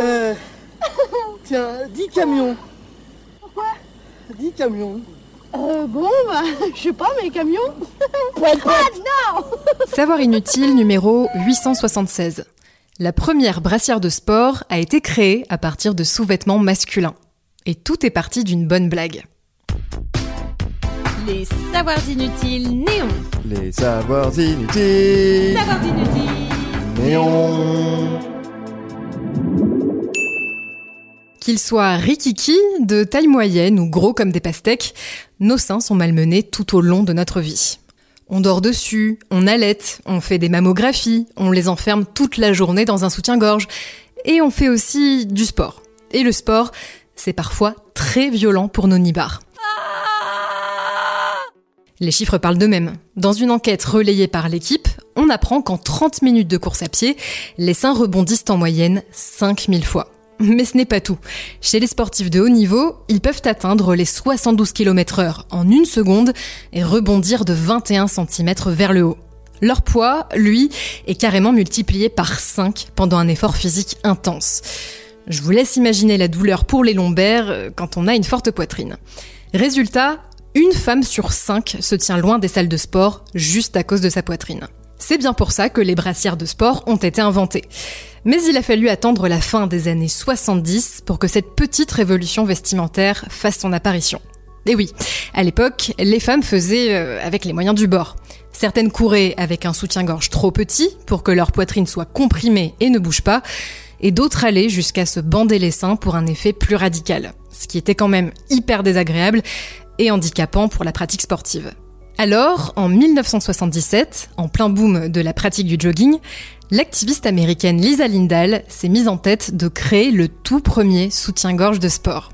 Euh, tiens, 10 camions. Pourquoi 10 camions. Euh, bon, bah, je sais pas, mes camions. ah non Savoir inutile numéro 876. La première brassière de sport a été créée à partir de sous-vêtements masculins. Et tout est parti d'une bonne blague. Les savoirs inutiles néons. Les savoirs inutiles. Savoirs inutiles. Néon. Qu'ils soient rikiki, de taille moyenne ou gros comme des pastèques, nos seins sont malmenés tout au long de notre vie. On dort dessus, on allaite, on fait des mammographies, on les enferme toute la journée dans un soutien-gorge. Et on fait aussi du sport. Et le sport, c'est parfois très violent pour nos nibards. Les chiffres parlent d'eux-mêmes. Dans une enquête relayée par l'équipe, on apprend qu'en 30 minutes de course à pied, les seins rebondissent en moyenne 5000 fois. Mais ce n'est pas tout. Chez les sportifs de haut niveau, ils peuvent atteindre les 72 km heure en une seconde et rebondir de 21 cm vers le haut. Leur poids, lui, est carrément multiplié par 5 pendant un effort physique intense. Je vous laisse imaginer la douleur pour les lombaires euh, quand on a une forte poitrine. Résultat, une femme sur 5 se tient loin des salles de sport juste à cause de sa poitrine. C'est bien pour ça que les brassières de sport ont été inventées. Mais il a fallu attendre la fin des années 70 pour que cette petite révolution vestimentaire fasse son apparition. Et oui, à l'époque, les femmes faisaient euh, avec les moyens du bord. Certaines couraient avec un soutien-gorge trop petit pour que leur poitrine soit comprimée et ne bouge pas, et d'autres allaient jusqu'à se bander les seins pour un effet plus radical, ce qui était quand même hyper désagréable et handicapant pour la pratique sportive. Alors, en 1977, en plein boom de la pratique du jogging, l'activiste américaine Lisa Lindahl s'est mise en tête de créer le tout premier soutien-gorge de sport.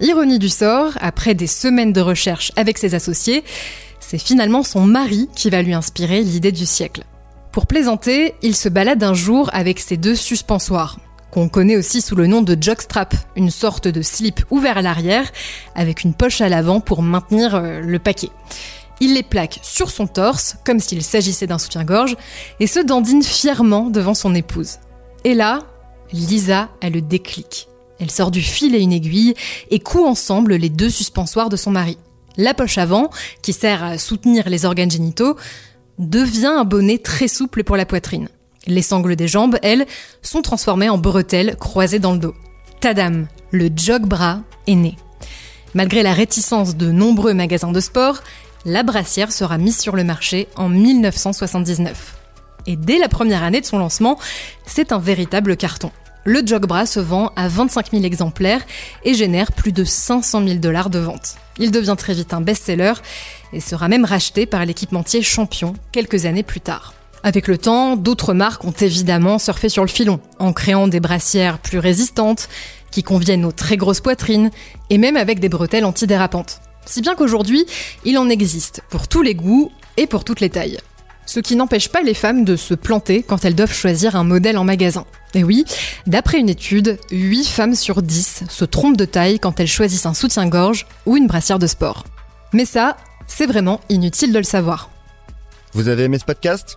Ironie du sort, après des semaines de recherche avec ses associés, c'est finalement son mari qui va lui inspirer l'idée du siècle. Pour plaisanter, il se balade un jour avec ses deux suspensoires, qu'on connaît aussi sous le nom de jockstrap, une sorte de slip ouvert à l'arrière, avec une poche à l'avant pour maintenir euh, le paquet. Il les plaque sur son torse, comme s'il s'agissait d'un soutien-gorge, et se dandine fièrement devant son épouse. Et là, Lisa a le déclic. Elle sort du fil et une aiguille et coud ensemble les deux suspensoires de son mari. La poche avant, qui sert à soutenir les organes génitaux, devient un bonnet très souple pour la poitrine. Les sangles des jambes, elles, sont transformées en bretelles croisées dans le dos. Tadam, le jog-bras est né. Malgré la réticence de nombreux magasins de sport, la brassière sera mise sur le marché en 1979. Et dès la première année de son lancement, c'est un véritable carton. Le Jogbra se vend à 25 000 exemplaires et génère plus de 500 000 dollars de vente. Il devient très vite un best-seller et sera même racheté par l'équipementier Champion quelques années plus tard. Avec le temps, d'autres marques ont évidemment surfé sur le filon, en créant des brassières plus résistantes, qui conviennent aux très grosses poitrines, et même avec des bretelles antidérapantes. Si bien qu'aujourd'hui, il en existe pour tous les goûts et pour toutes les tailles. Ce qui n'empêche pas les femmes de se planter quand elles doivent choisir un modèle en magasin. Et oui, d'après une étude, 8 femmes sur 10 se trompent de taille quand elles choisissent un soutien-gorge ou une brassière de sport. Mais ça, c'est vraiment inutile de le savoir. Vous avez aimé ce podcast?